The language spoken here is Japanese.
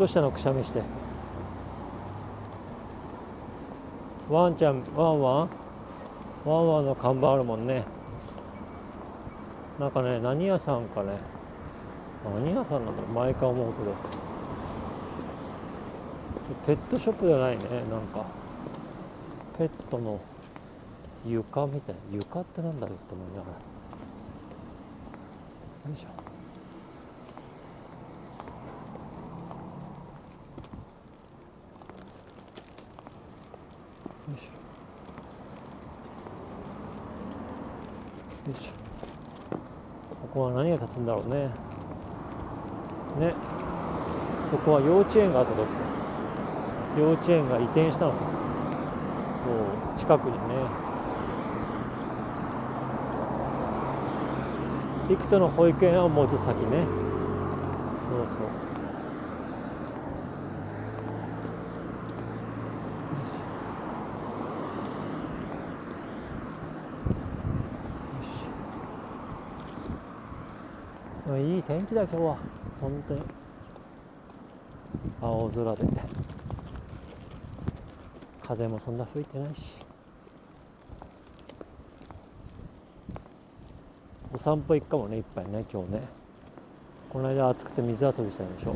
どうしたのくしゃみして。ワンちゃんワンワン？ワンワンの看板あるもんね。なんかね何屋さんかね。何屋さんなんだろう。前から思うけど。ペットショップじゃないね。なんか。ペットの床みたいな。床ってなんだろうって思いながら。よいしょ。よいしょ。よいしょ。ここは何が建つんだろうね。ね。そこは幼稚園があったとこ。幼稚園が移転したのさ。そう。近くにね。行くとの保育園はもうちょっと先ね。そうそう。もいい天気だ今日は。本当に。青空で。風もそんな吹いてないし。お散歩行くかもねいっぱいね今日ね。この間暑くて水遊びしたんでしょ。